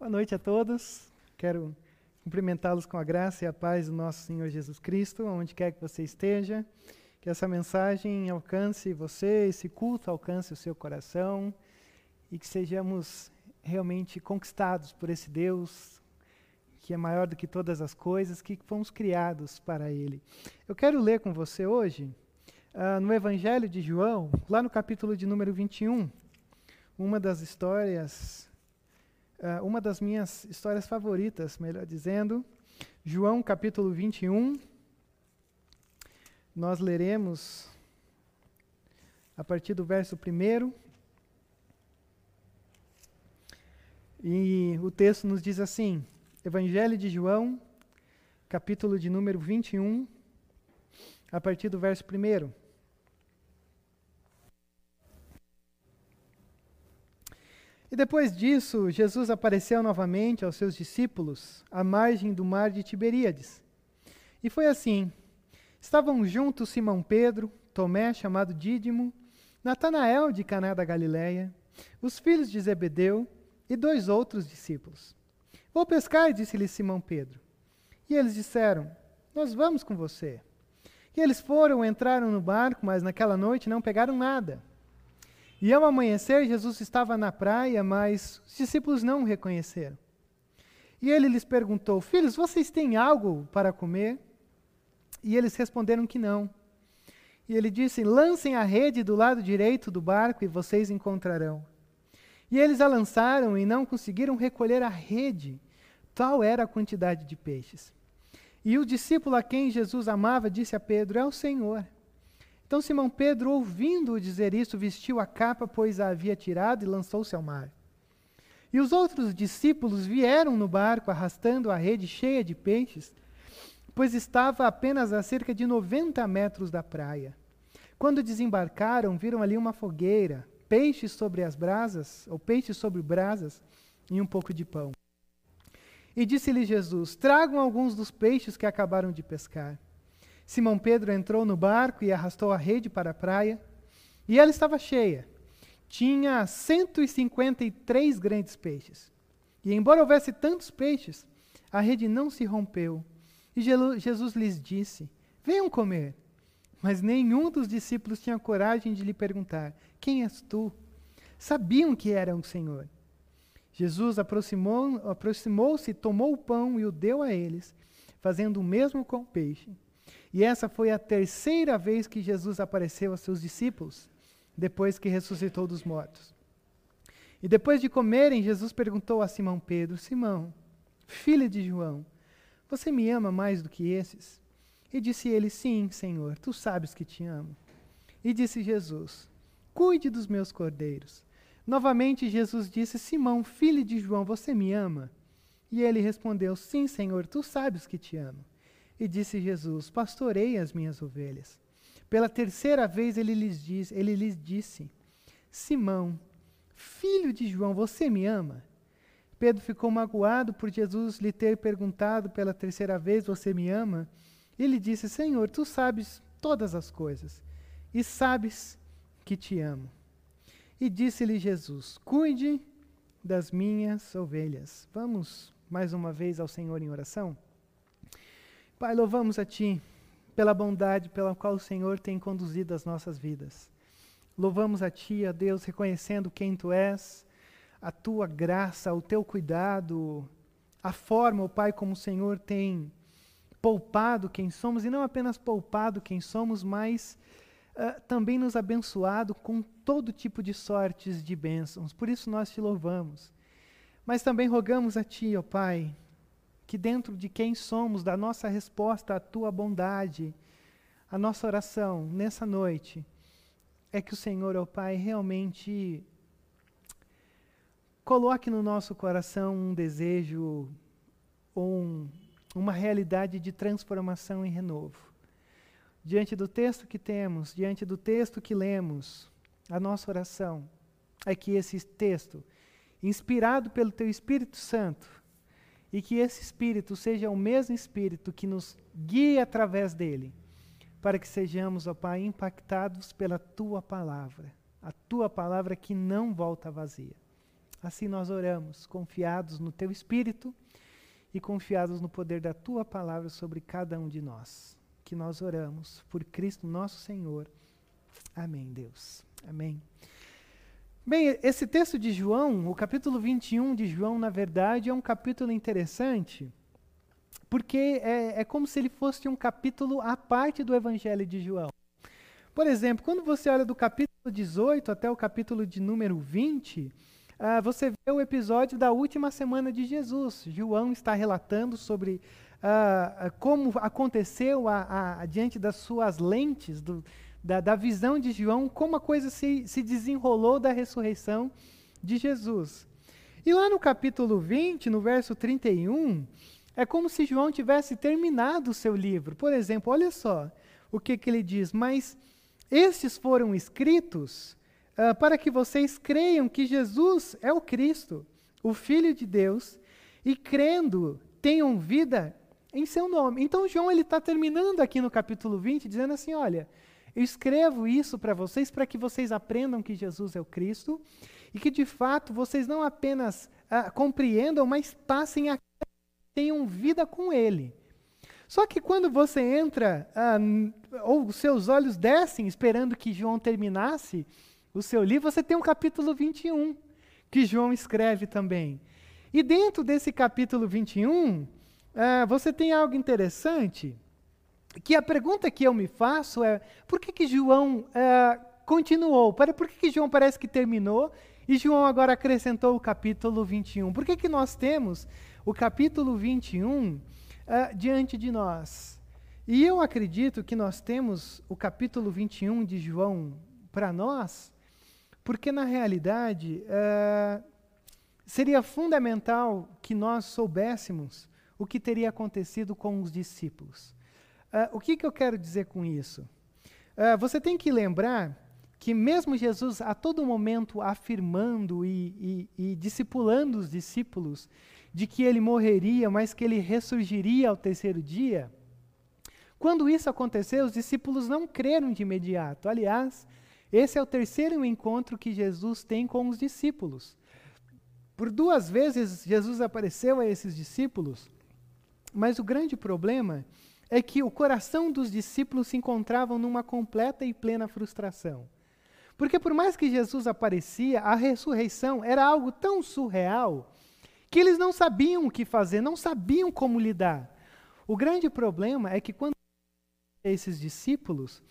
Boa noite a todos. Quero cumprimentá-los com a graça e a paz do nosso Senhor Jesus Cristo, onde quer que você esteja. Que essa mensagem alcance você, esse culto alcance o seu coração e que sejamos realmente conquistados por esse Deus que é maior do que todas as coisas, que fomos criados para Ele. Eu quero ler com você hoje, uh, no Evangelho de João, lá no capítulo de número 21, uma das histórias uh, uma das minhas histórias favoritas, melhor dizendo, João capítulo 21. Nós leremos a partir do verso 1. E o texto nos diz assim: Evangelho de João, capítulo de número 21, a partir do verso 1. E depois disso, Jesus apareceu novamente aos seus discípulos à margem do mar de Tiberíades. E foi assim: estavam juntos Simão Pedro, Tomé, chamado Dídimo, Natanael de Caná da Galileia, os filhos de Zebedeu e dois outros discípulos. Vou pescar, disse-lhe Simão Pedro. E eles disseram: Nós vamos com você. E eles foram, entraram no barco, mas naquela noite não pegaram nada. E ao amanhecer, Jesus estava na praia, mas os discípulos não o reconheceram. E ele lhes perguntou: Filhos, vocês têm algo para comer? E eles responderam que não. E ele disse: Lancem a rede do lado direito do barco e vocês encontrarão. E eles a lançaram e não conseguiram recolher a rede, tal era a quantidade de peixes. E o discípulo a quem Jesus amava disse a Pedro: É o Senhor. Então Simão Pedro, ouvindo-o dizer isso, vestiu a capa, pois a havia tirado, e lançou-se ao mar. E os outros discípulos vieram no barco, arrastando a rede cheia de peixes, pois estava apenas a cerca de 90 metros da praia. Quando desembarcaram, viram ali uma fogueira, peixes sobre as brasas, ou peixes sobre brasas, e um pouco de pão. E disse-lhe Jesus: Tragam alguns dos peixes que acabaram de pescar. Simão Pedro entrou no barco e arrastou a rede para a praia, e ela estava cheia. Tinha 153 grandes peixes. E embora houvesse tantos peixes, a rede não se rompeu. E Jesus lhes disse: Venham comer. Mas nenhum dos discípulos tinha coragem de lhe perguntar: Quem és tu? Sabiam que era o Senhor. Jesus aproximou-se, aproximou tomou o pão e o deu a eles, fazendo o mesmo com o peixe. E essa foi a terceira vez que Jesus apareceu aos seus discípulos, depois que ressuscitou dos mortos. E depois de comerem, Jesus perguntou a Simão Pedro: Simão, filho de João, você me ama mais do que esses? E disse ele: Sim, Senhor, tu sabes que te amo. E disse Jesus: Cuide dos meus cordeiros. Novamente Jesus disse: Simão, filho de João, você me ama? E ele respondeu: Sim, Senhor, tu sabes que te amo. E disse Jesus: Pastorei as minhas ovelhas. Pela terceira vez ele lhes, diz, ele lhes disse: Simão, filho de João, você me ama? Pedro ficou magoado por Jesus lhe ter perguntado pela terceira vez: Você me ama? Ele disse: Senhor, tu sabes todas as coisas e sabes que te amo. E disse-lhe Jesus: Cuide das minhas ovelhas. Vamos mais uma vez ao Senhor em oração? Pai, louvamos a Ti pela bondade pela qual o Senhor tem conduzido as nossas vidas. Louvamos a Ti, a Deus, reconhecendo quem Tu és, a Tua graça, o Teu cuidado, a forma, ó Pai, como o Senhor tem poupado quem somos, e não apenas poupado quem somos, mas uh, também nos abençoado com todo tipo de sortes de bênçãos. Por isso nós Te louvamos. Mas também rogamos a Ti, ó Pai, que dentro de quem somos, da nossa resposta à tua bondade, a nossa oração nessa noite, é que o Senhor, ó Pai, realmente coloque no nosso coração um desejo ou um, uma realidade de transformação e renovo. Diante do texto que temos, diante do texto que lemos, a nossa oração é que esse texto, inspirado pelo Teu Espírito Santo, e que esse Espírito seja o mesmo Espírito que nos guie através dele, para que sejamos, ó Pai, impactados pela Tua palavra, a Tua palavra que não volta vazia. Assim nós oramos, confiados no Teu Espírito e confiados no poder da Tua palavra sobre cada um de nós. Que nós oramos por Cristo nosso Senhor. Amém, Deus. Amém. Bem, esse texto de João, o capítulo 21 de João, na verdade, é um capítulo interessante, porque é, é como se ele fosse um capítulo à parte do Evangelho de João. Por exemplo, quando você olha do capítulo 18 até o capítulo de número 20, uh, você vê o episódio da última semana de Jesus. João está relatando sobre uh, como aconteceu a, a, diante das suas lentes, do, da, da, visão de João, como a coisa se, se desenrolou da ressurreição de Jesus. E lá no capítulo 20, no verso 31, é como se João tivesse terminado o seu livro. Por exemplo, olha só o que, que ele diz: Mas estes foram escritos uh, para que vocês creiam que Jesus é o Cristo, o Filho de Deus, e crendo tenham vida em seu nome. Então, João ele está terminando aqui no capítulo 20, dizendo assim: olha, eu escrevo isso para vocês para que vocês aprendam que Jesus é o Cristo e que de fato vocês não apenas uh, compreendam, mas passem a tenham vida com Ele. Só que quando você entra, ah, ou seus olhos descem esperando que João terminasse o seu livro, você tem um capítulo 21, que João escreve também. E dentro desse capítulo 21, ah, você tem algo interessante, que a pergunta que eu me faço é, por que, que João ah, continuou? Por que, que João parece que terminou e João agora acrescentou o capítulo 21? Por que, que nós temos o capítulo 21 uh, diante de nós. E eu acredito que nós temos o capítulo 21 de João para nós, porque na realidade uh, seria fundamental que nós soubéssemos o que teria acontecido com os discípulos. Uh, o que, que eu quero dizer com isso? Uh, você tem que lembrar que mesmo Jesus a todo momento afirmando e, e, e discipulando os discípulos de que ele morreria, mas que ele ressurgiria ao terceiro dia, quando isso aconteceu, os discípulos não creram de imediato. Aliás, esse é o terceiro encontro que Jesus tem com os discípulos. Por duas vezes Jesus apareceu a esses discípulos, mas o grande problema é que o coração dos discípulos se encontravam numa completa e plena frustração. Porque por mais que Jesus aparecia, a ressurreição era algo tão surreal que eles não sabiam o que fazer, não sabiam como lidar. O grande problema é que quando esses discípulos,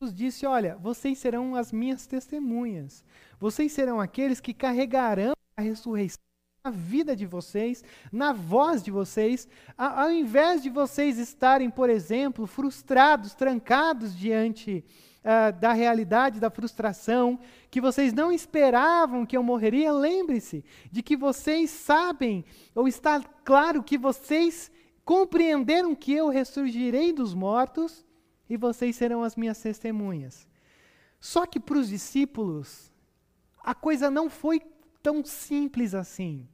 Jesus disse: Olha, vocês serão as minhas testemunhas, vocês serão aqueles que carregarão a ressurreição vida de vocês, na voz de vocês, ao invés de vocês estarem, por exemplo, frustrados, trancados diante uh, da realidade da frustração, que vocês não esperavam que eu morreria, lembre-se de que vocês sabem, ou está claro que vocês compreenderam que eu ressurgirei dos mortos e vocês serão as minhas testemunhas. Só que para os discípulos, a coisa não foi tão simples assim.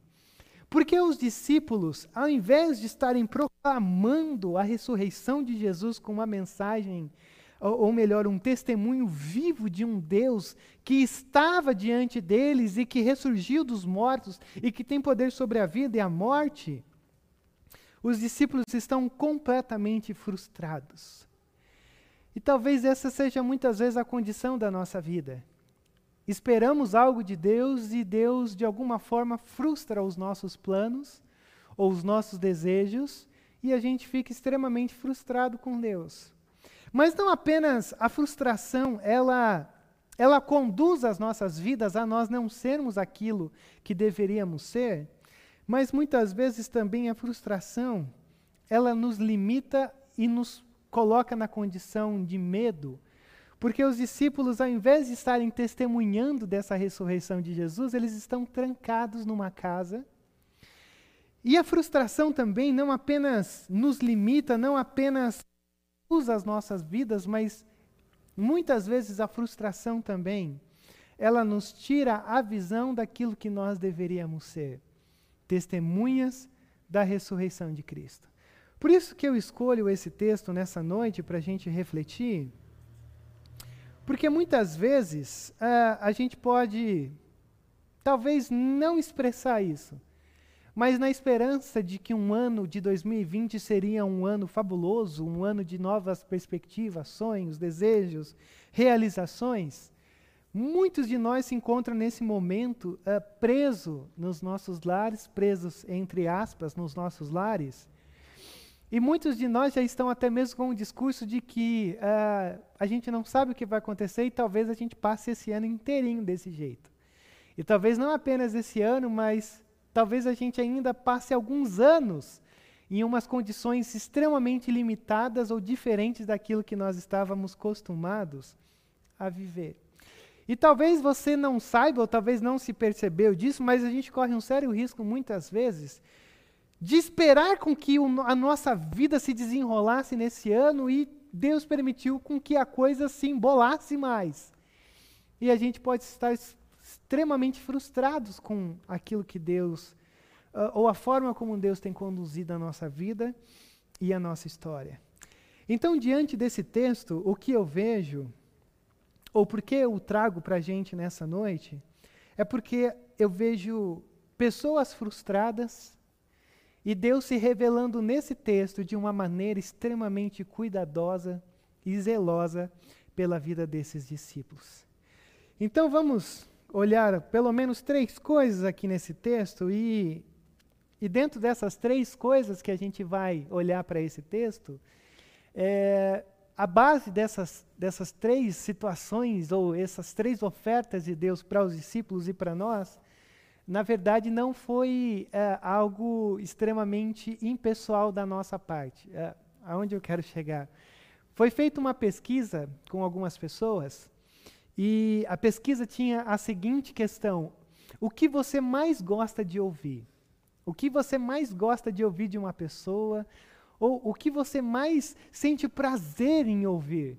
Porque os discípulos, ao invés de estarem proclamando a ressurreição de Jesus com uma mensagem ou, ou melhor, um testemunho vivo de um Deus que estava diante deles e que ressurgiu dos mortos e que tem poder sobre a vida e a morte, os discípulos estão completamente frustrados. E talvez essa seja muitas vezes a condição da nossa vida. Esperamos algo de Deus e Deus, de alguma forma, frustra os nossos planos ou os nossos desejos e a gente fica extremamente frustrado com Deus. Mas não apenas a frustração, ela ela conduz as nossas vidas a nós não sermos aquilo que deveríamos ser, mas muitas vezes também a frustração, ela nos limita e nos coloca na condição de medo, porque os discípulos, ao invés de estarem testemunhando dessa ressurreição de Jesus, eles estão trancados numa casa. E a frustração também não apenas nos limita, não apenas usa as nossas vidas, mas muitas vezes a frustração também, ela nos tira a visão daquilo que nós deveríamos ser, testemunhas da ressurreição de Cristo. Por isso que eu escolho esse texto nessa noite para a gente refletir, porque muitas vezes uh, a gente pode talvez não expressar isso, mas na esperança de que um ano de 2020 seria um ano fabuloso, um ano de novas perspectivas, sonhos, desejos, realizações, muitos de nós se encontram nesse momento uh, preso nos nossos lares, presos entre aspas nos nossos lares. E muitos de nós já estão até mesmo com o discurso de que uh, a gente não sabe o que vai acontecer e talvez a gente passe esse ano inteirinho desse jeito. E talvez não apenas esse ano, mas talvez a gente ainda passe alguns anos em umas condições extremamente limitadas ou diferentes daquilo que nós estávamos acostumados a viver. E talvez você não saiba, ou talvez não se percebeu disso, mas a gente corre um sério risco muitas vezes de esperar com que a nossa vida se desenrolasse nesse ano e Deus permitiu com que a coisa se embolasse mais. E a gente pode estar extremamente frustrados com aquilo que Deus, uh, ou a forma como Deus tem conduzido a nossa vida e a nossa história. Então, diante desse texto, o que eu vejo, ou por que eu trago para a gente nessa noite, é porque eu vejo pessoas frustradas e Deus se revelando nesse texto de uma maneira extremamente cuidadosa e zelosa pela vida desses discípulos. Então vamos olhar pelo menos três coisas aqui nesse texto e, e dentro dessas três coisas que a gente vai olhar para esse texto, é, a base dessas, dessas três situações ou essas três ofertas de Deus para os discípulos e para nós, na verdade não foi é, algo extremamente impessoal da nossa parte. É, aonde eu quero chegar? Foi feita uma pesquisa com algumas pessoas e a pesquisa tinha a seguinte questão: o que você mais gosta de ouvir? O que você mais gosta de ouvir de uma pessoa? Ou o que você mais sente prazer em ouvir?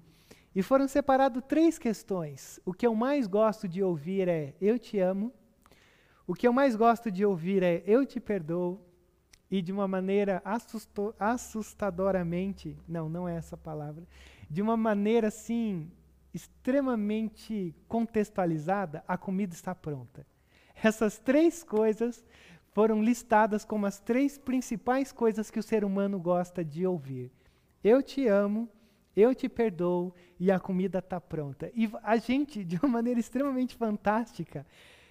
E foram separadas três questões. O que eu mais gosto de ouvir é eu te amo. O que eu mais gosto de ouvir é eu te perdoo. E de uma maneira assustadoramente, não, não é essa palavra, de uma maneira assim extremamente contextualizada, a comida está pronta. Essas três coisas foram listadas como as três principais coisas que o ser humano gosta de ouvir. Eu te amo, eu te perdoo e a comida está pronta. E a gente, de uma maneira extremamente fantástica,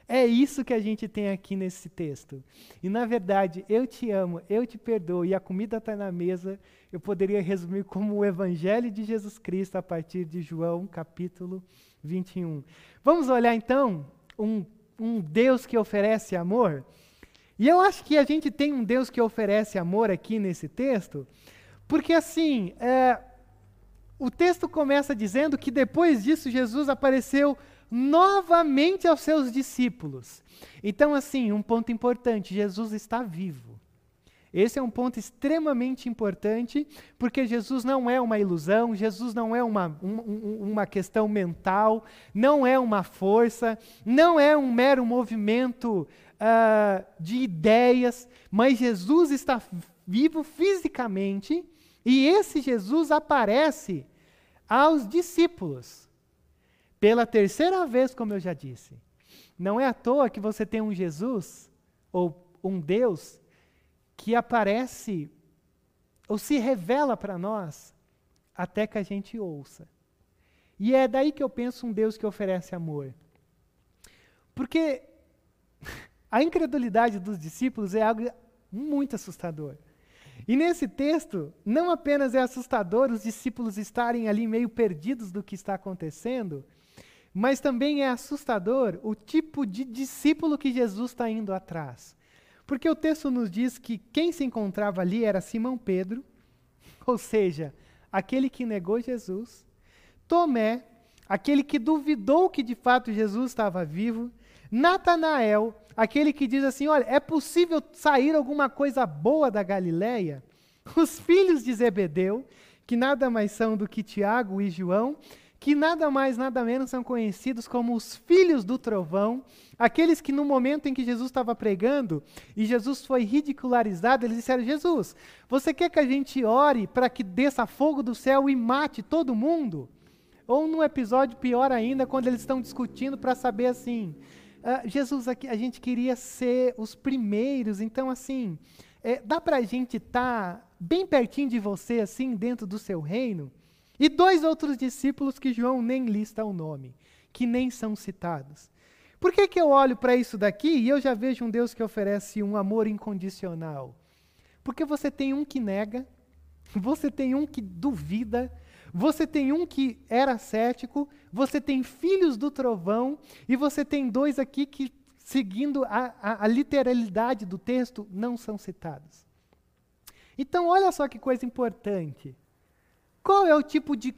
é isso que a gente tem aqui nesse texto. E na verdade, eu te amo, eu te perdoo e a comida está na mesa, eu poderia resumir como o Evangelho de Jesus Cristo a partir de João capítulo 21. Vamos olhar então um, um Deus que oferece amor? E eu acho que a gente tem um Deus que oferece amor aqui nesse texto, porque assim, é, o texto começa dizendo que depois disso Jesus apareceu novamente aos seus discípulos. Então, assim, um ponto importante: Jesus está vivo. Esse é um ponto extremamente importante, porque Jesus não é uma ilusão, Jesus não é uma, um, uma questão mental, não é uma força, não é um mero movimento uh, de ideias, mas Jesus está vivo fisicamente e esse Jesus aparece aos discípulos. Pela terceira vez, como eu já disse. Não é à toa que você tem um Jesus, ou um Deus, que aparece ou se revela para nós até que a gente ouça. E é daí que eu penso um Deus que oferece amor. Porque a incredulidade dos discípulos é algo muito assustador. E nesse texto, não apenas é assustador os discípulos estarem ali meio perdidos do que está acontecendo, mas também é assustador o tipo de discípulo que Jesus está indo atrás. Porque o texto nos diz que quem se encontrava ali era Simão Pedro, ou seja, aquele que negou Jesus, Tomé, aquele que duvidou que de fato Jesus estava vivo, Natanael, aquele que diz assim: olha, é possível sair alguma coisa boa da Galileia? Os filhos de Zebedeu, que nada mais são do que Tiago e João, que nada mais, nada menos são conhecidos como os filhos do trovão, aqueles que no momento em que Jesus estava pregando e Jesus foi ridicularizado, eles disseram: Jesus, você quer que a gente ore para que desça fogo do céu e mate todo mundo? Ou num episódio pior ainda, quando eles estão discutindo para saber assim: uh, Jesus, aqui, a gente queria ser os primeiros, então, assim, é, dá para a gente estar tá bem pertinho de você, assim, dentro do seu reino? E dois outros discípulos que João nem lista o nome, que nem são citados. Por que, que eu olho para isso daqui e eu já vejo um Deus que oferece um amor incondicional? Porque você tem um que nega, você tem um que duvida, você tem um que era cético, você tem filhos do trovão, e você tem dois aqui que, seguindo a, a, a literalidade do texto, não são citados. Então, olha só que coisa importante. Qual é o tipo de,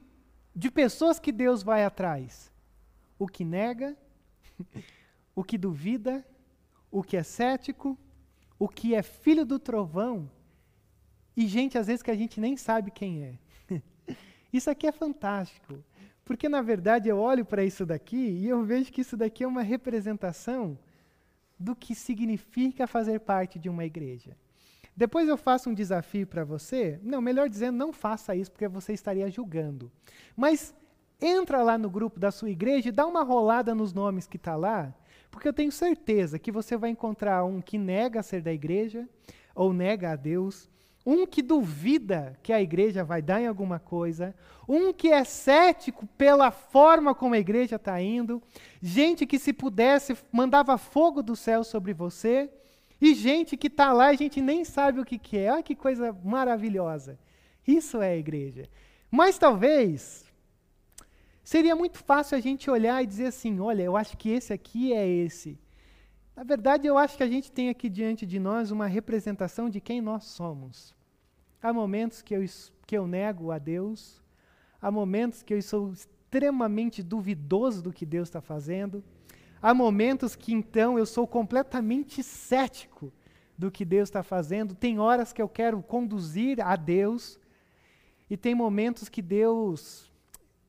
de pessoas que Deus vai atrás? O que nega, o que duvida, o que é cético, o que é filho do trovão e gente às vezes que a gente nem sabe quem é. isso aqui é fantástico, porque na verdade eu olho para isso daqui e eu vejo que isso daqui é uma representação do que significa fazer parte de uma igreja. Depois eu faço um desafio para você. Não, melhor dizendo, não faça isso porque você estaria julgando. Mas entra lá no grupo da sua igreja e dá uma rolada nos nomes que está lá, porque eu tenho certeza que você vai encontrar um que nega ser da igreja ou nega a Deus, um que duvida que a igreja vai dar em alguma coisa, um que é cético pela forma como a igreja está indo, gente que se pudesse mandava fogo do céu sobre você, e gente que está lá a gente nem sabe o que, que é. Olha que coisa maravilhosa. Isso é a igreja. Mas talvez seria muito fácil a gente olhar e dizer assim: olha, eu acho que esse aqui é esse. Na verdade, eu acho que a gente tem aqui diante de nós uma representação de quem nós somos. Há momentos que eu, que eu nego a Deus, há momentos que eu sou extremamente duvidoso do que Deus está fazendo, há momentos que então eu sou completamente cético do que Deus está fazendo, tem horas que eu quero conduzir a Deus, e tem momentos que Deus,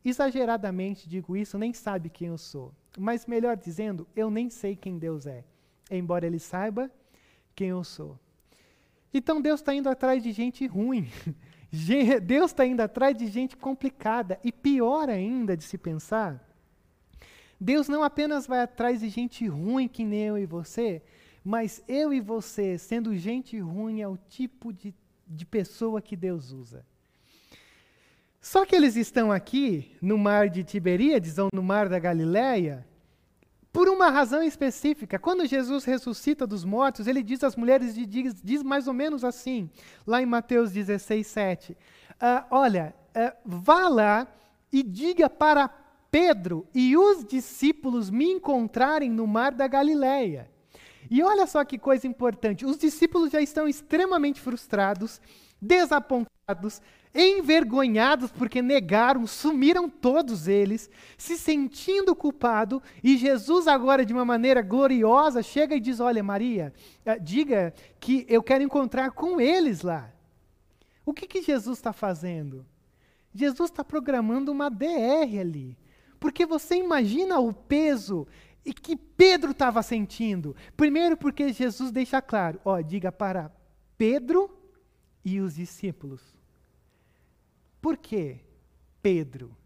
exageradamente digo isso, nem sabe quem eu sou. Mas melhor dizendo, eu nem sei quem Deus é embora ele saiba quem eu sou. Então Deus está indo atrás de gente ruim. Deus está indo atrás de gente complicada. E pior ainda de se pensar, Deus não apenas vai atrás de gente ruim que nem eu e você, mas eu e você, sendo gente ruim, é o tipo de, de pessoa que Deus usa. Só que eles estão aqui no mar de Tiberíades ou no mar da Galileia, por uma razão específica. Quando Jesus ressuscita dos mortos, ele diz às mulheres, diz, diz mais ou menos assim, lá em Mateus 16, 7. Uh, olha, uh, vá lá e diga para Pedro e os discípulos me encontrarem no mar da Galileia. E olha só que coisa importante: os discípulos já estão extremamente frustrados, desapontados, envergonhados porque negaram, sumiram todos eles, se sentindo culpado, e Jesus agora de uma maneira gloriosa chega e diz: "Olha, Maria, eh, diga que eu quero encontrar com eles lá". O que que Jesus está fazendo? Jesus está programando uma DR ali, porque você imagina o peso e que Pedro estava sentindo. Primeiro porque Jesus deixa claro, ó, diga para Pedro e os discípulos por quê? Pedro.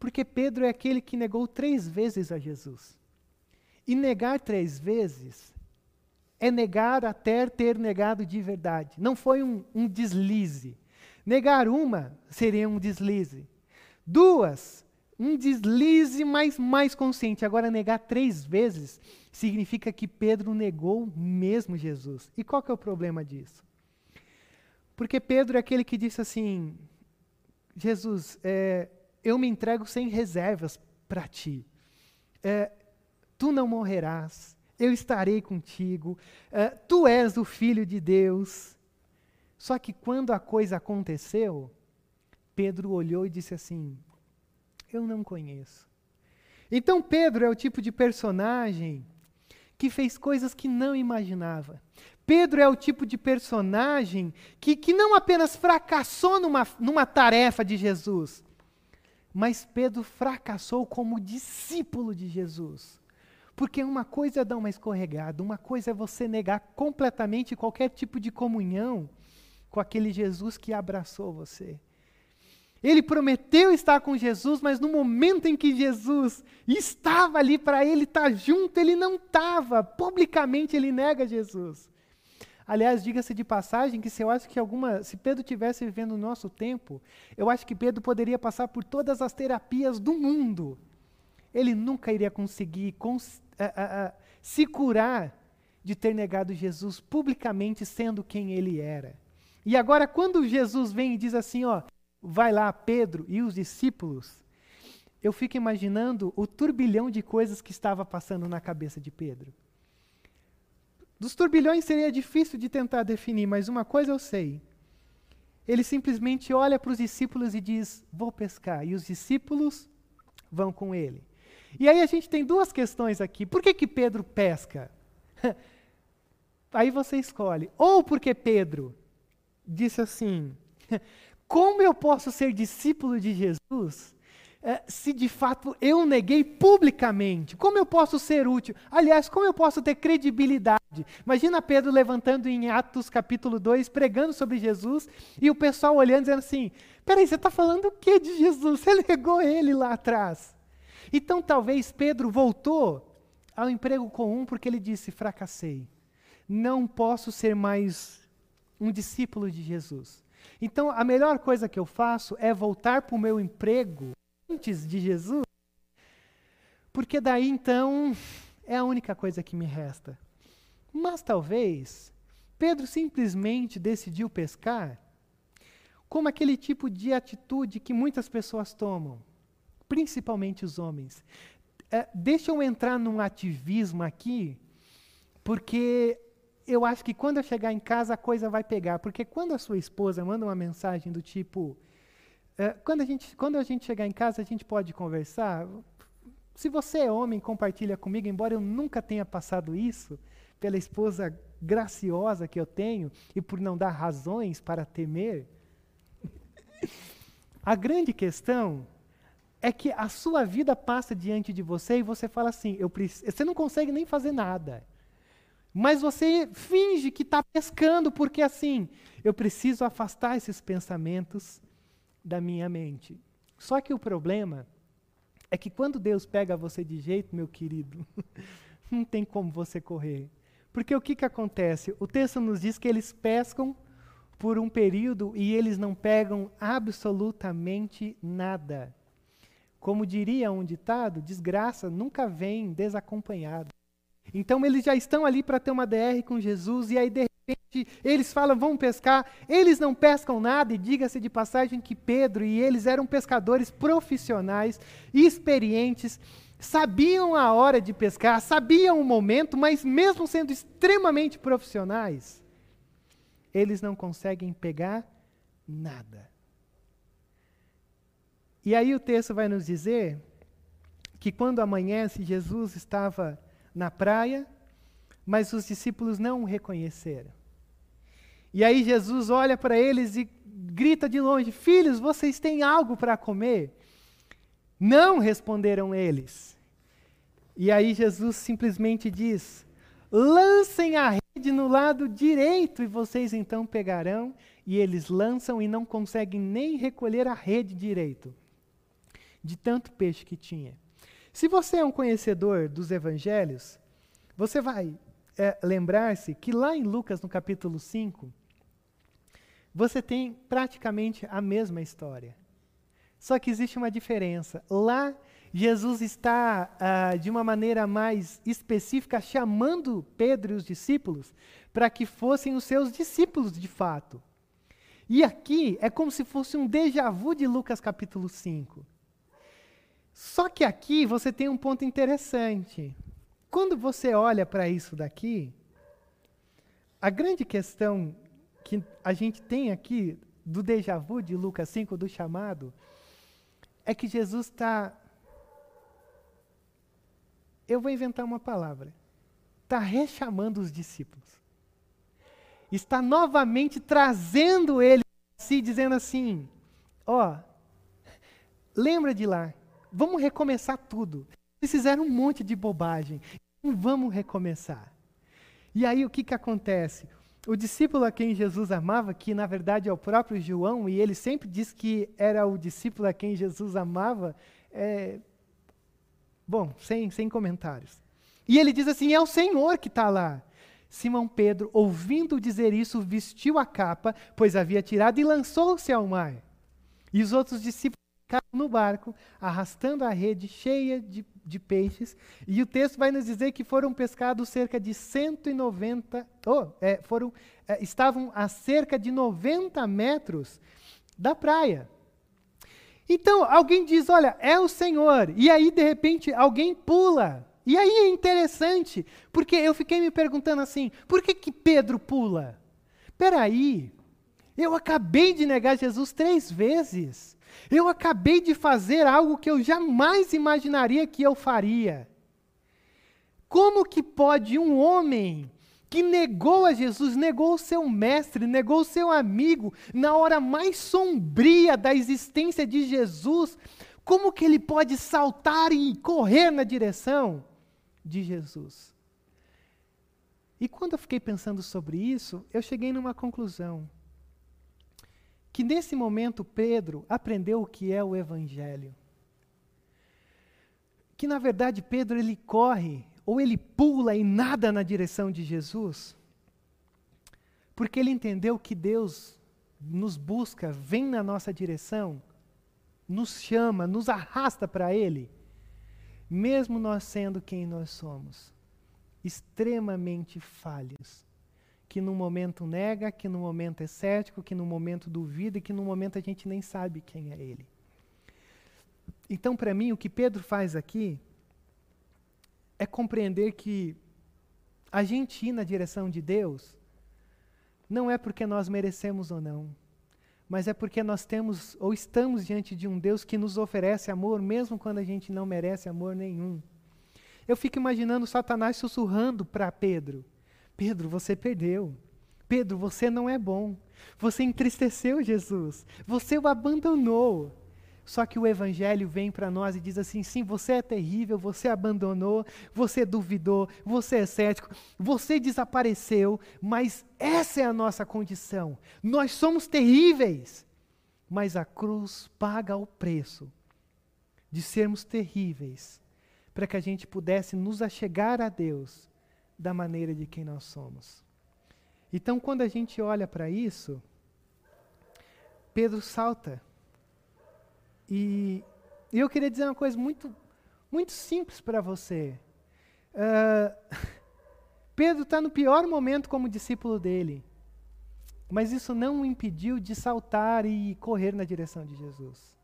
Porque Pedro é aquele que negou três vezes a Jesus. E negar três vezes é negar até ter negado de verdade. Não foi um, um deslize. Negar uma seria um deslize. Duas, um deslize mais, mais consciente. Agora, negar três vezes significa que Pedro negou mesmo Jesus. E qual que é o problema disso? Porque Pedro é aquele que disse assim: Jesus, é, eu me entrego sem reservas para ti. É, tu não morrerás, eu estarei contigo, é, tu és o Filho de Deus. Só que quando a coisa aconteceu, Pedro olhou e disse assim: Eu não conheço. Então Pedro é o tipo de personagem que fez coisas que não imaginava. Pedro é o tipo de personagem que, que não apenas fracassou numa, numa tarefa de Jesus, mas Pedro fracassou como discípulo de Jesus. Porque uma coisa é dar uma escorregada, uma coisa é você negar completamente qualquer tipo de comunhão com aquele Jesus que abraçou você. Ele prometeu estar com Jesus, mas no momento em que Jesus estava ali para ele estar junto, ele não estava. Publicamente ele nega Jesus. Aliás, diga-se de passagem que se eu acho que alguma, se Pedro tivesse vivendo no nosso tempo, eu acho que Pedro poderia passar por todas as terapias do mundo. Ele nunca iria conseguir cons, se curar de ter negado Jesus publicamente, sendo quem ele era. E agora, quando Jesus vem e diz assim, ó, vai lá Pedro e os discípulos, eu fico imaginando o turbilhão de coisas que estava passando na cabeça de Pedro. Dos turbilhões seria difícil de tentar definir, mas uma coisa eu sei. Ele simplesmente olha para os discípulos e diz: Vou pescar. E os discípulos vão com ele. E aí a gente tem duas questões aqui. Por que, que Pedro pesca? aí você escolhe. Ou porque Pedro disse assim: Como eu posso ser discípulo de Jesus é, se de fato eu neguei publicamente? Como eu posso ser útil? Aliás, como eu posso ter credibilidade? Imagina Pedro levantando em Atos capítulo 2, pregando sobre Jesus, e o pessoal olhando dizendo assim: peraí, você está falando o que de Jesus? Você negou ele lá atrás. Então talvez Pedro voltou ao emprego comum porque ele disse: fracassei. Não posso ser mais um discípulo de Jesus. Então a melhor coisa que eu faço é voltar para o meu emprego antes de Jesus, porque daí então é a única coisa que me resta. Mas talvez Pedro simplesmente decidiu pescar como aquele tipo de atitude que muitas pessoas tomam, principalmente os homens. É, deixa eu entrar num ativismo aqui, porque eu acho que quando eu chegar em casa a coisa vai pegar. Porque quando a sua esposa manda uma mensagem do tipo, é, quando, a gente, quando a gente chegar em casa, a gente pode conversar. Se você é homem, compartilha comigo, embora eu nunca tenha passado isso, pela esposa graciosa que eu tenho e por não dar razões para temer. a grande questão é que a sua vida passa diante de você e você fala assim: eu você não consegue nem fazer nada. Mas você finge que está pescando, porque assim, eu preciso afastar esses pensamentos da minha mente. Só que o problema é que quando Deus pega você de jeito, meu querido, não tem como você correr. Porque o que, que acontece? O texto nos diz que eles pescam por um período e eles não pegam absolutamente nada. Como diria um ditado, desgraça nunca vem desacompanhada. Então eles já estão ali para ter uma DR com Jesus e aí de repente eles falam, vão pescar, eles não pescam nada, e diga-se de passagem que Pedro e eles eram pescadores profissionais, experientes, sabiam a hora de pescar, sabiam o momento, mas mesmo sendo extremamente profissionais, eles não conseguem pegar nada. E aí o texto vai nos dizer que quando amanhece, Jesus estava na praia, mas os discípulos não o reconheceram. E aí Jesus olha para eles e grita de longe: Filhos, vocês têm algo para comer? Não responderam eles. E aí Jesus simplesmente diz: Lancem a rede no lado direito e vocês então pegarão. E eles lançam e não conseguem nem recolher a rede direito, de tanto peixe que tinha. Se você é um conhecedor dos evangelhos, você vai é, lembrar-se que lá em Lucas, no capítulo 5, você tem praticamente a mesma história. Só que existe uma diferença. Lá, Jesus está, ah, de uma maneira mais específica, chamando Pedro e os discípulos para que fossem os seus discípulos de fato. E aqui é como se fosse um déjà vu de Lucas capítulo 5. Só que aqui você tem um ponto interessante. Quando você olha para isso daqui, a grande questão que a gente tem aqui do déjà vu de Lucas 5, do chamado, é que Jesus está. Eu vou inventar uma palavra. Está rechamando os discípulos. Está novamente trazendo eles a si, dizendo assim: Ó, oh, lembra de lá, vamos recomeçar tudo. Vocês fizeram um monte de bobagem, então vamos recomeçar. E aí o que, que acontece? o discípulo a quem Jesus amava, que na verdade é o próprio João, e ele sempre diz que era o discípulo a quem Jesus amava, é, bom, sem, sem comentários. E ele diz assim: é o Senhor que está lá. Simão Pedro, ouvindo dizer isso, vestiu a capa, pois havia tirado, e lançou-se ao mar. E os outros discípulos ficaram no barco, arrastando a rede cheia de, de peixes. E o texto vai nos dizer que foram pescados cerca de 190, oh, é, foram, é, estavam a cerca de 90 metros da praia. Então, alguém diz: Olha, é o Senhor. E aí, de repente, alguém pula. E aí é interessante, porque eu fiquei me perguntando assim: por que, que Pedro pula? Peraí, eu acabei de negar Jesus três vezes. Eu acabei de fazer algo que eu jamais imaginaria que eu faria. Como que pode um homem que negou a Jesus, negou o seu mestre, negou o seu amigo, na hora mais sombria da existência de Jesus, como que ele pode saltar e correr na direção de Jesus? E quando eu fiquei pensando sobre isso, eu cheguei numa conclusão que nesse momento Pedro aprendeu o que é o evangelho. Que na verdade Pedro ele corre ou ele pula e nada na direção de Jesus, porque ele entendeu que Deus nos busca, vem na nossa direção, nos chama, nos arrasta para ele, mesmo nós sendo quem nós somos, extremamente falhos que num momento nega, que num momento é cético, que num momento duvida e que num momento a gente nem sabe quem é ele. Então, para mim, o que Pedro faz aqui é compreender que a gente ir na direção de Deus não é porque nós merecemos ou não, mas é porque nós temos ou estamos diante de um Deus que nos oferece amor, mesmo quando a gente não merece amor nenhum. Eu fico imaginando Satanás sussurrando para Pedro Pedro, você perdeu. Pedro, você não é bom. Você entristeceu Jesus. Você o abandonou. Só que o Evangelho vem para nós e diz assim: sim, você é terrível, você abandonou, você duvidou, você é cético, você desapareceu, mas essa é a nossa condição. Nós somos terríveis, mas a cruz paga o preço de sermos terríveis, para que a gente pudesse nos achegar a Deus da maneira de quem nós somos. Então, quando a gente olha para isso, Pedro salta. E, eu queria dizer uma coisa muito, muito simples para você. Uh, Pedro está no pior momento como discípulo dele. Mas isso não o impediu de saltar e correr na direção de Jesus.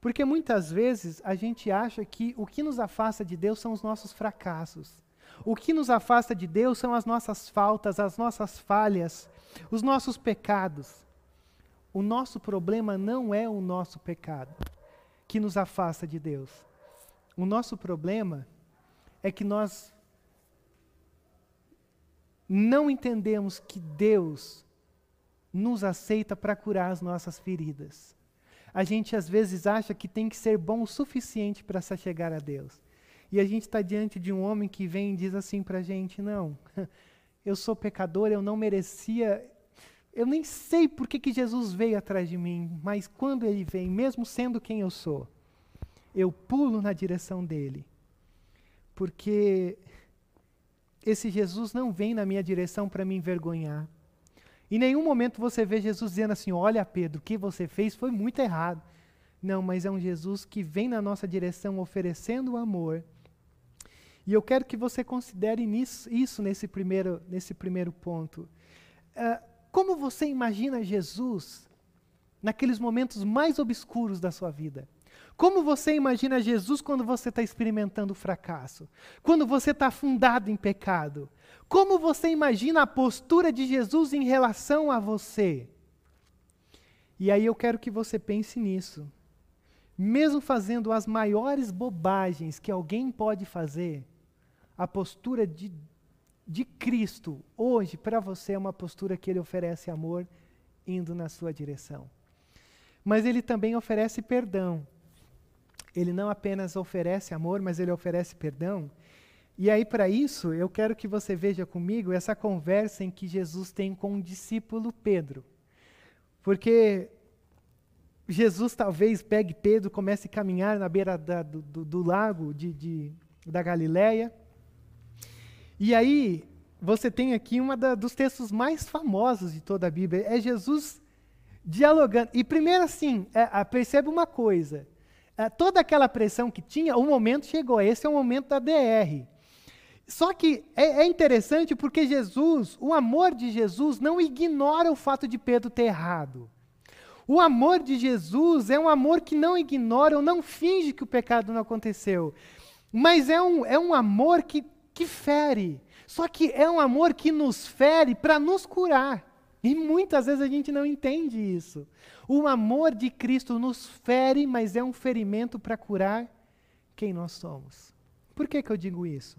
Porque muitas vezes a gente acha que o que nos afasta de Deus são os nossos fracassos. O que nos afasta de Deus são as nossas faltas, as nossas falhas, os nossos pecados. O nosso problema não é o nosso pecado que nos afasta de Deus. O nosso problema é que nós não entendemos que Deus nos aceita para curar as nossas feridas. A gente às vezes acha que tem que ser bom o suficiente para se chegar a Deus. E a gente está diante de um homem que vem e diz assim para a gente: não, eu sou pecador, eu não merecia. Eu nem sei por que, que Jesus veio atrás de mim, mas quando ele vem, mesmo sendo quem eu sou, eu pulo na direção dele. Porque esse Jesus não vem na minha direção para me envergonhar. Em nenhum momento você vê Jesus dizendo assim: Olha, Pedro, o que você fez foi muito errado. Não, mas é um Jesus que vem na nossa direção oferecendo amor e eu quero que você considere nisso, isso nesse primeiro, nesse primeiro ponto. Uh, como você imagina Jesus naqueles momentos mais obscuros da sua vida? Como você imagina Jesus quando você está experimentando fracasso? Quando você está afundado em pecado? Como você imagina a postura de Jesus em relação a você? E aí eu quero que você pense nisso. Mesmo fazendo as maiores bobagens que alguém pode fazer, a postura de, de Cristo hoje para você é uma postura que ele oferece amor indo na sua direção. Mas ele também oferece perdão. Ele não apenas oferece amor, mas ele oferece perdão. E aí, para isso, eu quero que você veja comigo essa conversa em que Jesus tem com o discípulo Pedro. Porque Jesus talvez pegue Pedro, comece a caminhar na beira da, do, do, lago de, de, da Galileia. E aí, você tem aqui um dos textos mais famosos de toda a Bíblia. É Jesus dialogando. E primeiro assim, é, percebe uma coisa. É, toda aquela pressão que tinha, o momento chegou. Esse é o momento da DR. Só que é, é, interessante porque Jesus, o amor de Jesus, não ignora o fato de Pedro ter errado. O amor de Jesus é um amor que não ignora ou não finge que o pecado não aconteceu. Mas é um, é um amor que, que fere. Só que é um amor que nos fere para nos curar. E muitas vezes a gente não entende isso. O amor de Cristo nos fere, mas é um ferimento para curar quem nós somos. Por que, que eu digo isso?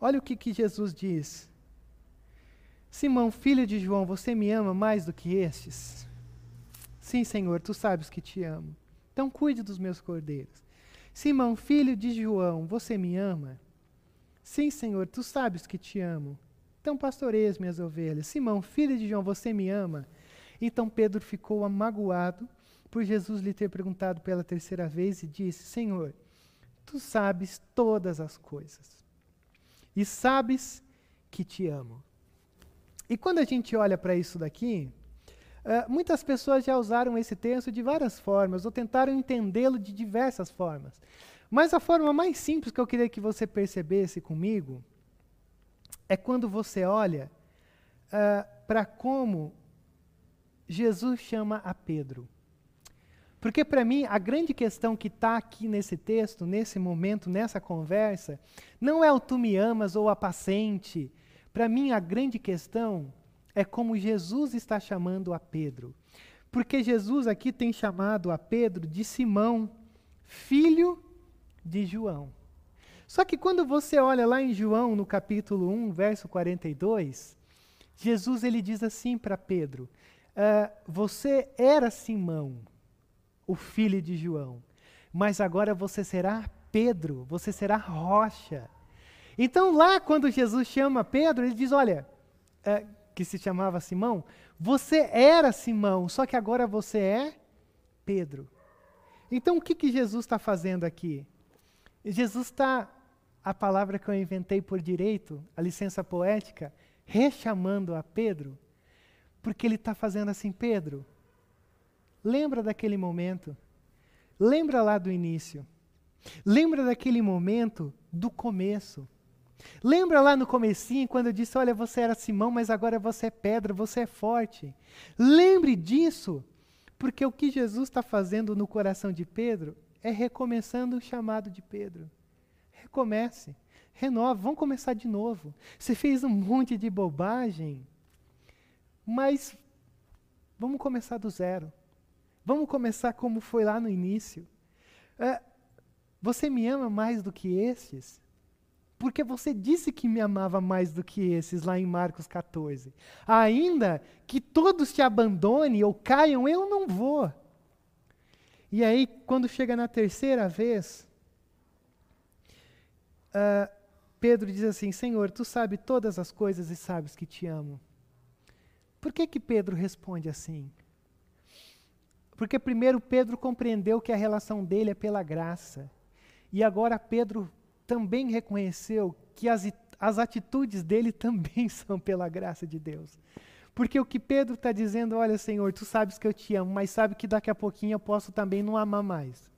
Olha o que, que Jesus diz. Simão, filho de João, você me ama mais do que estes? Sim, Senhor, tu sabes que te amo. Então cuide dos meus cordeiros. Simão, filho de João, você me ama? Sim, Senhor, tu sabes que te amo. Então pastoreie as minhas ovelhas. Simão, filho de João, você me ama? Então Pedro ficou amagoado por Jesus lhe ter perguntado pela terceira vez e disse: Senhor, tu sabes todas as coisas e sabes que te amo. E quando a gente olha para isso daqui, uh, muitas pessoas já usaram esse texto de várias formas, ou tentaram entendê-lo de diversas formas. Mas a forma mais simples que eu queria que você percebesse comigo é quando você olha uh, para como Jesus chama a Pedro. Porque, para mim, a grande questão que está aqui nesse texto, nesse momento, nessa conversa, não é o tu me amas ou a paciente. Para mim, a grande questão é como Jesus está chamando a Pedro. Porque Jesus aqui tem chamado a Pedro de Simão, filho de João. Só que quando você olha lá em João, no capítulo 1, verso 42, Jesus ele diz assim para Pedro: uh, Você era Simão o filho de João. Mas agora você será Pedro, você será rocha. Então, lá, quando Jesus chama Pedro, ele diz: Olha, é, que se chamava Simão, você era Simão, só que agora você é Pedro. Então, o que, que Jesus está fazendo aqui? Jesus está, a palavra que eu inventei por direito, a licença poética, rechamando a Pedro, porque ele está fazendo assim: Pedro, Lembra daquele momento. Lembra lá do início. Lembra daquele momento do começo. Lembra lá no comecinho quando eu disse, olha, você era Simão, mas agora você é pedra, você é forte. Lembre disso, porque o que Jesus está fazendo no coração de Pedro é recomeçando o chamado de Pedro. Recomece, renova, vamos começar de novo. Você fez um monte de bobagem, mas vamos começar do zero. Vamos começar como foi lá no início. É, você me ama mais do que estes? Porque você disse que me amava mais do que esses lá em Marcos 14. Ainda que todos te abandonem ou caiam, eu não vou. E aí, quando chega na terceira vez, uh, Pedro diz assim: Senhor, tu sabes todas as coisas e sabes que te amo. Por que que Pedro responde assim? Porque primeiro Pedro compreendeu que a relação dele é pela graça. E agora Pedro também reconheceu que as, as atitudes dele também são pela graça de Deus. Porque o que Pedro está dizendo, olha, Senhor, tu sabes que eu te amo, mas sabe que daqui a pouquinho eu posso também não amar mais.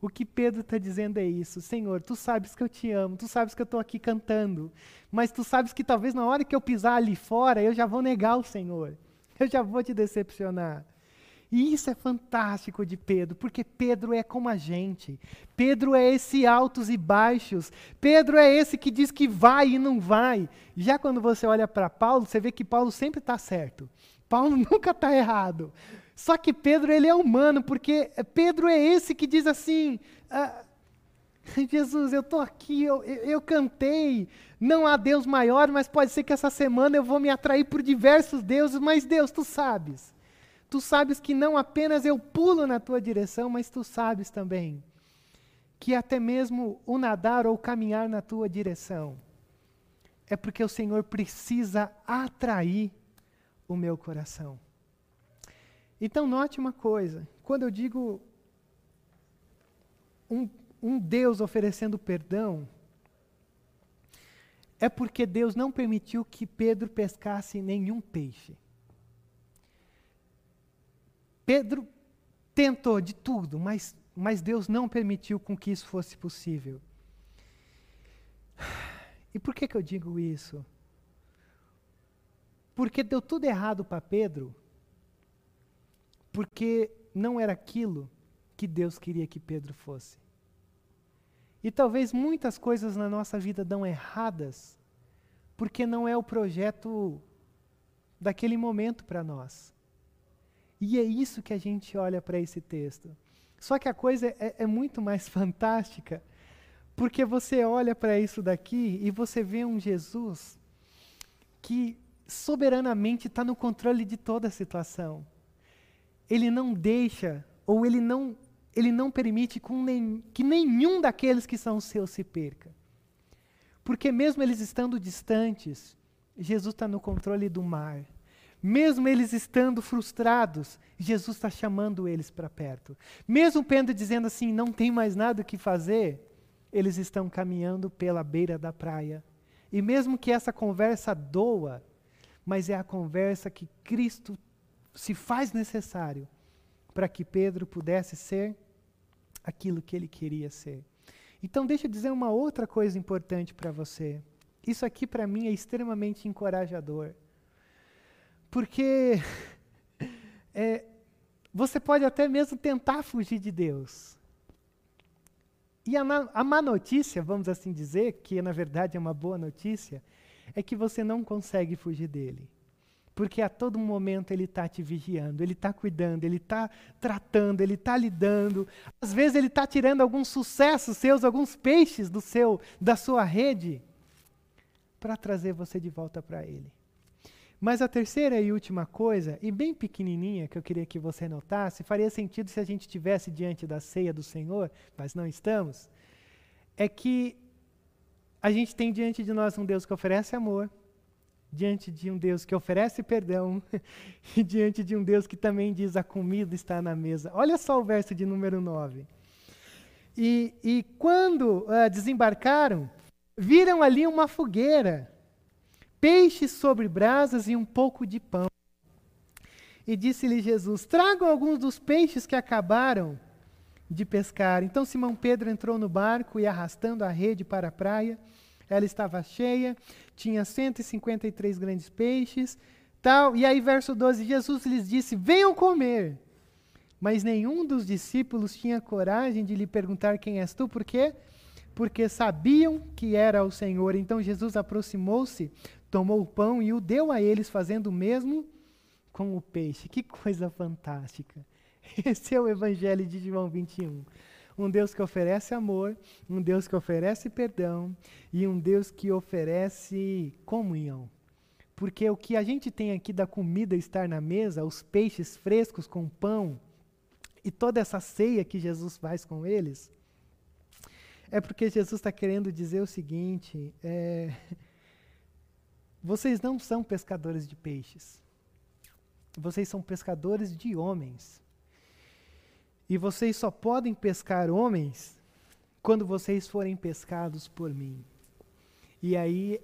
O que Pedro está dizendo é isso, Senhor, tu sabes que eu te amo, tu sabes que eu estou aqui cantando, mas tu sabes que talvez na hora que eu pisar ali fora, eu já vou negar o Senhor, eu já vou te decepcionar. E isso é fantástico de Pedro, porque Pedro é como a gente. Pedro é esse altos e baixos. Pedro é esse que diz que vai e não vai. Já quando você olha para Paulo, você vê que Paulo sempre está certo. Paulo nunca está errado. Só que Pedro ele é humano, porque Pedro é esse que diz assim: ah, Jesus, eu estou aqui, eu, eu, cantei. Não há Deus maior, mas pode ser que essa semana eu vou me atrair por diversos deuses, mas Deus, tu sabes. Tu sabes que não apenas eu pulo na tua direção, mas tu sabes também que até mesmo o nadar ou caminhar na tua direção, é porque o Senhor precisa atrair o meu coração. Então, note uma coisa: quando eu digo um, um Deus oferecendo perdão, é porque Deus não permitiu que Pedro pescasse nenhum peixe. Pedro tentou de tudo, mas, mas Deus não permitiu com que isso fosse possível. E por que, que eu digo isso? Porque deu tudo errado para Pedro, porque não era aquilo que Deus queria que Pedro fosse. E talvez muitas coisas na nossa vida dão erradas, porque não é o projeto daquele momento para nós. E é isso que a gente olha para esse texto. Só que a coisa é, é muito mais fantástica, porque você olha para isso daqui e você vê um Jesus que soberanamente está no controle de toda a situação. Ele não deixa, ou ele não, ele não permite que nenhum daqueles que são seus se perca. Porque mesmo eles estando distantes, Jesus está no controle do mar. Mesmo eles estando frustrados, Jesus está chamando eles para perto. Mesmo Pedro dizendo assim, não tem mais nada o que fazer, eles estão caminhando pela beira da praia. E mesmo que essa conversa doa, mas é a conversa que Cristo se faz necessário para que Pedro pudesse ser aquilo que ele queria ser. Então, deixa eu dizer uma outra coisa importante para você. Isso aqui, para mim, é extremamente encorajador. Porque é, você pode até mesmo tentar fugir de Deus. E a, a má notícia, vamos assim dizer, que na verdade é uma boa notícia, é que você não consegue fugir dele. Porque a todo momento ele está te vigiando, ele está cuidando, ele está tratando, ele está lidando. Às vezes ele está tirando alguns sucessos seus, alguns peixes do seu, da sua rede, para trazer você de volta para ele. Mas a terceira e última coisa, e bem pequenininha, que eu queria que você notasse, faria sentido se a gente estivesse diante da ceia do Senhor, mas não estamos, é que a gente tem diante de nós um Deus que oferece amor, diante de um Deus que oferece perdão e diante de um Deus que também diz a comida está na mesa. Olha só o verso de número 9. E, e quando uh, desembarcaram, viram ali uma fogueira, peixes sobre brasas e um pouco de pão. E disse-lhe Jesus: Tragam alguns dos peixes que acabaram de pescar. Então Simão Pedro entrou no barco e, arrastando a rede para a praia, ela estava cheia, tinha 153 grandes peixes, tal. E aí, verso 12, Jesus lhes disse: Venham comer. Mas nenhum dos discípulos tinha coragem de lhe perguntar quem és tu, por quê? Porque sabiam que era o Senhor. Então Jesus aproximou-se, tomou o pão e o deu a eles, fazendo o mesmo com o peixe. Que coisa fantástica! Esse é o Evangelho de João 21 um Deus que oferece amor, um Deus que oferece perdão e um Deus que oferece comunhão. Porque o que a gente tem aqui da comida estar na mesa, os peixes frescos com pão e toda essa ceia que Jesus faz com eles, é porque Jesus está querendo dizer o seguinte: é, vocês não são pescadores de peixes, vocês são pescadores de homens. E vocês só podem pescar homens quando vocês forem pescados por mim. E aí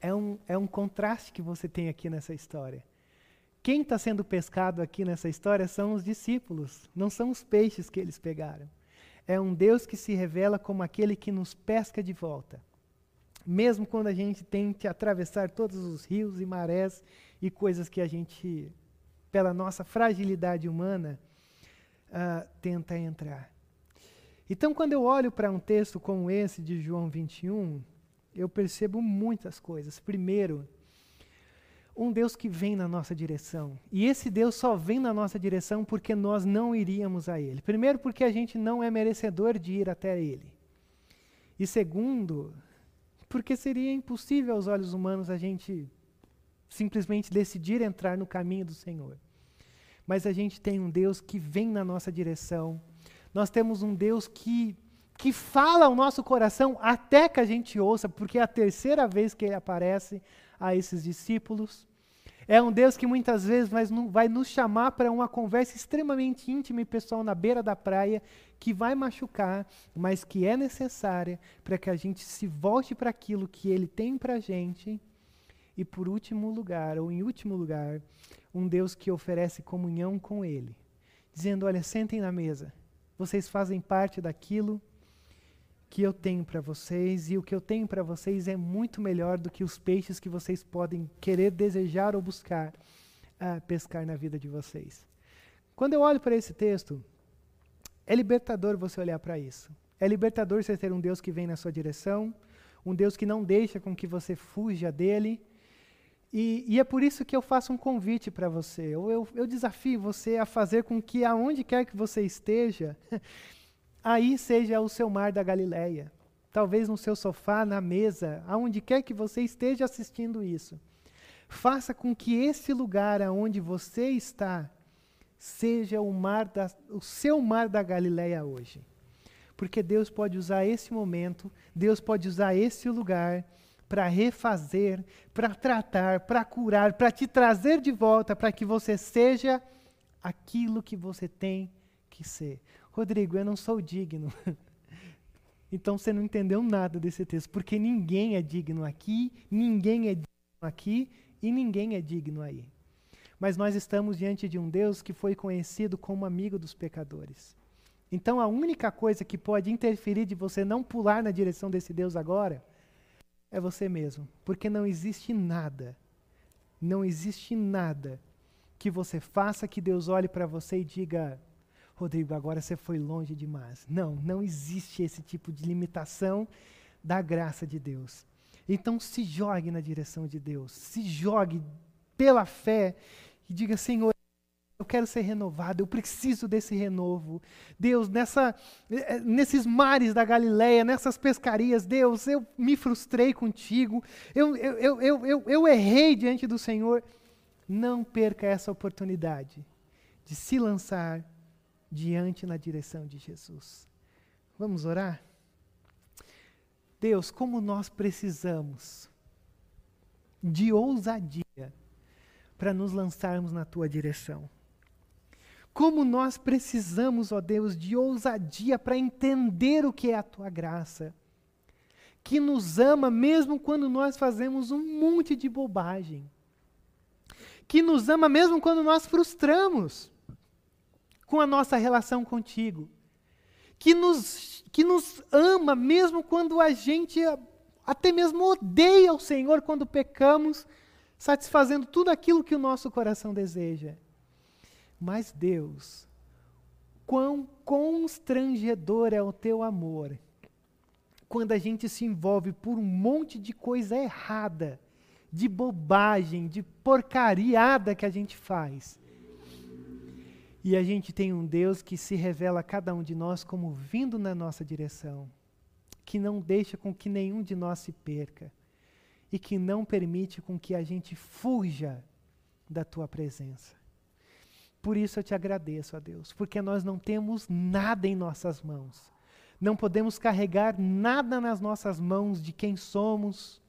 é um, é um contraste que você tem aqui nessa história. Quem está sendo pescado aqui nessa história são os discípulos, não são os peixes que eles pegaram. É um Deus que se revela como aquele que nos pesca de volta. Mesmo quando a gente tente atravessar todos os rios e marés e coisas que a gente, pela nossa fragilidade humana, uh, tenta entrar. Então, quando eu olho para um texto como esse de João 21, eu percebo muitas coisas. Primeiro, um Deus que vem na nossa direção. E esse Deus só vem na nossa direção porque nós não iríamos a Ele. Primeiro, porque a gente não é merecedor de ir até Ele. E segundo, porque seria impossível aos olhos humanos a gente simplesmente decidir entrar no caminho do Senhor mas a gente tem um Deus que vem na nossa direção. Nós temos um Deus que que fala ao nosso coração até que a gente ouça, porque é a terceira vez que ele aparece a esses discípulos. É um Deus que muitas vezes vai, nos chamar para uma conversa extremamente íntima e pessoal na beira da praia, que vai machucar, mas que é necessária para que a gente se volte para aquilo que Ele tem para a gente. E por último lugar, ou em último lugar, um Deus que oferece comunhão com Ele, dizendo: Olha, sentem na mesa, vocês fazem parte daquilo que eu tenho para vocês, e o que eu tenho para vocês é muito melhor do que os peixes que vocês podem querer, desejar ou buscar uh, pescar na vida de vocês. Quando eu olho para esse texto, é libertador você olhar para isso. É libertador você ter um Deus que vem na sua direção, um Deus que não deixa com que você fuja dele. E, e é por isso que eu faço um convite para você. Eu, eu, eu desafio você a fazer com que, aonde quer que você esteja, aí seja o seu mar da Galileia. Talvez no seu sofá, na mesa, aonde quer que você esteja assistindo isso. Faça com que esse lugar aonde você está seja o mar da, o seu mar da Galileia hoje. Porque Deus pode usar esse momento, Deus pode usar esse lugar para refazer, para tratar, para curar, para te trazer de volta, para que você seja aquilo que você tem que ser. Rodrigo, eu não sou digno. então você não entendeu nada desse texto, porque ninguém é digno aqui, ninguém é digno aqui e ninguém é digno aí. Mas nós estamos diante de um Deus que foi conhecido como amigo dos pecadores. Então a única coisa que pode interferir de você não pular na direção desse Deus agora é você mesmo, porque não existe nada, não existe nada que você faça que Deus olhe para você e diga: Rodrigo, agora você foi longe demais. Não, não existe esse tipo de limitação da graça de Deus. Então se jogue na direção de Deus, se jogue pela fé e diga: Senhor, eu quero ser renovado, eu preciso desse renovo. Deus, nessa, eh, eh, nesses mares da Galileia, nessas pescarias, Deus, eu me frustrei contigo, eu, eu, eu, eu, eu, eu errei diante do Senhor. Não perca essa oportunidade de se lançar diante na direção de Jesus. Vamos orar? Deus, como nós precisamos de ousadia para nos lançarmos na tua direção. Como nós precisamos, ó Deus, de ousadia para entender o que é a tua graça, que nos ama mesmo quando nós fazemos um monte de bobagem, que nos ama mesmo quando nós frustramos com a nossa relação contigo, que nos, que nos ama mesmo quando a gente até mesmo odeia o Senhor quando pecamos, satisfazendo tudo aquilo que o nosso coração deseja. Mas Deus, quão constrangedor é o teu amor quando a gente se envolve por um monte de coisa errada, de bobagem, de porcariada que a gente faz. E a gente tem um Deus que se revela a cada um de nós como vindo na nossa direção, que não deixa com que nenhum de nós se perca e que não permite com que a gente fuja da tua presença. Por isso eu te agradeço, a Deus, porque nós não temos nada em nossas mãos. Não podemos carregar nada nas nossas mãos de quem somos,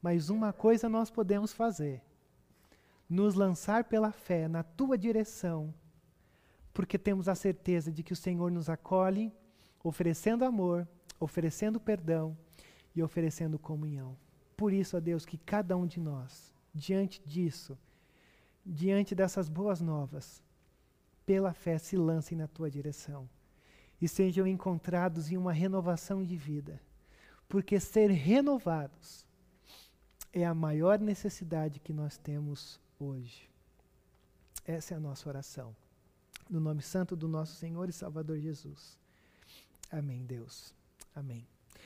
mas uma coisa nós podemos fazer: nos lançar pela fé na tua direção porque temos a certeza de que o Senhor nos acolhe, oferecendo amor, oferecendo perdão e oferecendo comunhão. Por isso, ó Deus, que cada um de nós, diante disso, diante dessas boas novas, pela fé se lancem na tua direção e sejam encontrados em uma renovação de vida, porque ser renovados é a maior necessidade que nós temos hoje. Essa é a nossa oração. No nome santo do nosso Senhor e Salvador Jesus. Amém, Deus. Amém.